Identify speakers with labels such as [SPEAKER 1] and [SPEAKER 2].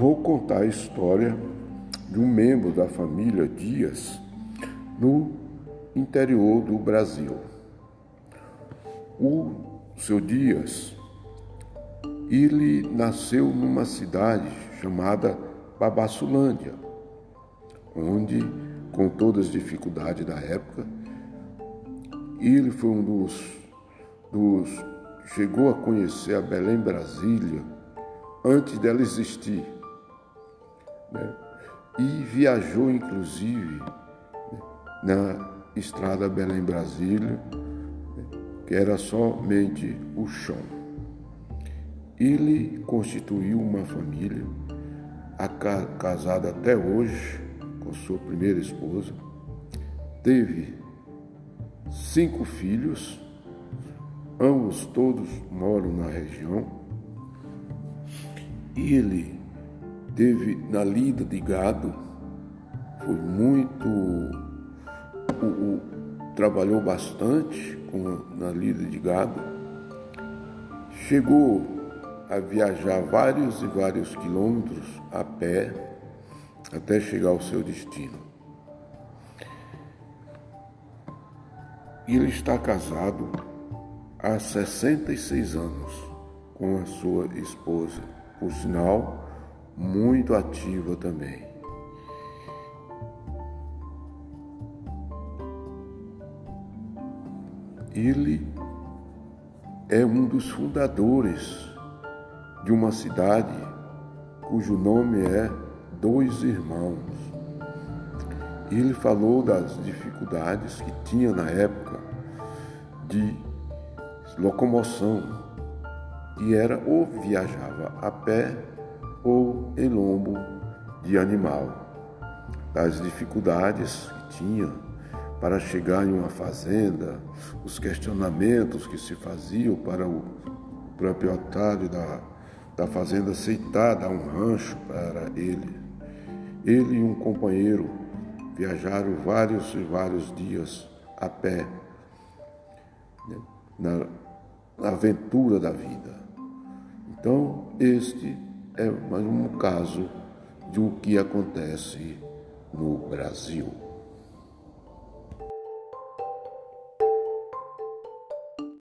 [SPEAKER 1] vou contar a história de um membro da família Dias no interior do Brasil. O seu Dias, ele nasceu numa cidade chamada Babassulândia, onde, com todas as dificuldades da época, ele foi um dos, dos chegou a conhecer a Belém Brasília antes dela existir. Né? E viajou, inclusive, na estrada Belém-Brasília, que era somente o chão. Ele constituiu uma família, casada até hoje com sua primeira esposa, teve cinco filhos, ambos todos moram na região ele teve na lida de gado, foi muito. O, o, trabalhou bastante com, na lida de gado, chegou a viajar vários e vários quilômetros a pé até chegar ao seu destino. Ele está casado há 66 anos com a sua esposa por sinal, muito ativa também. Ele é um dos fundadores de uma cidade cujo nome é Dois Irmãos. Ele falou das dificuldades que tinha na época de locomoção e era ou viajava a pé ou em lombo de animal. Das dificuldades que tinha para chegar em uma fazenda, os questionamentos que se faziam para o proprietário da, da fazenda aceitar dar um rancho para ele. Ele e um companheiro viajaram vários e vários dias a pé né, na aventura da vida. Então, este é mais um caso de o que acontece no Brasil.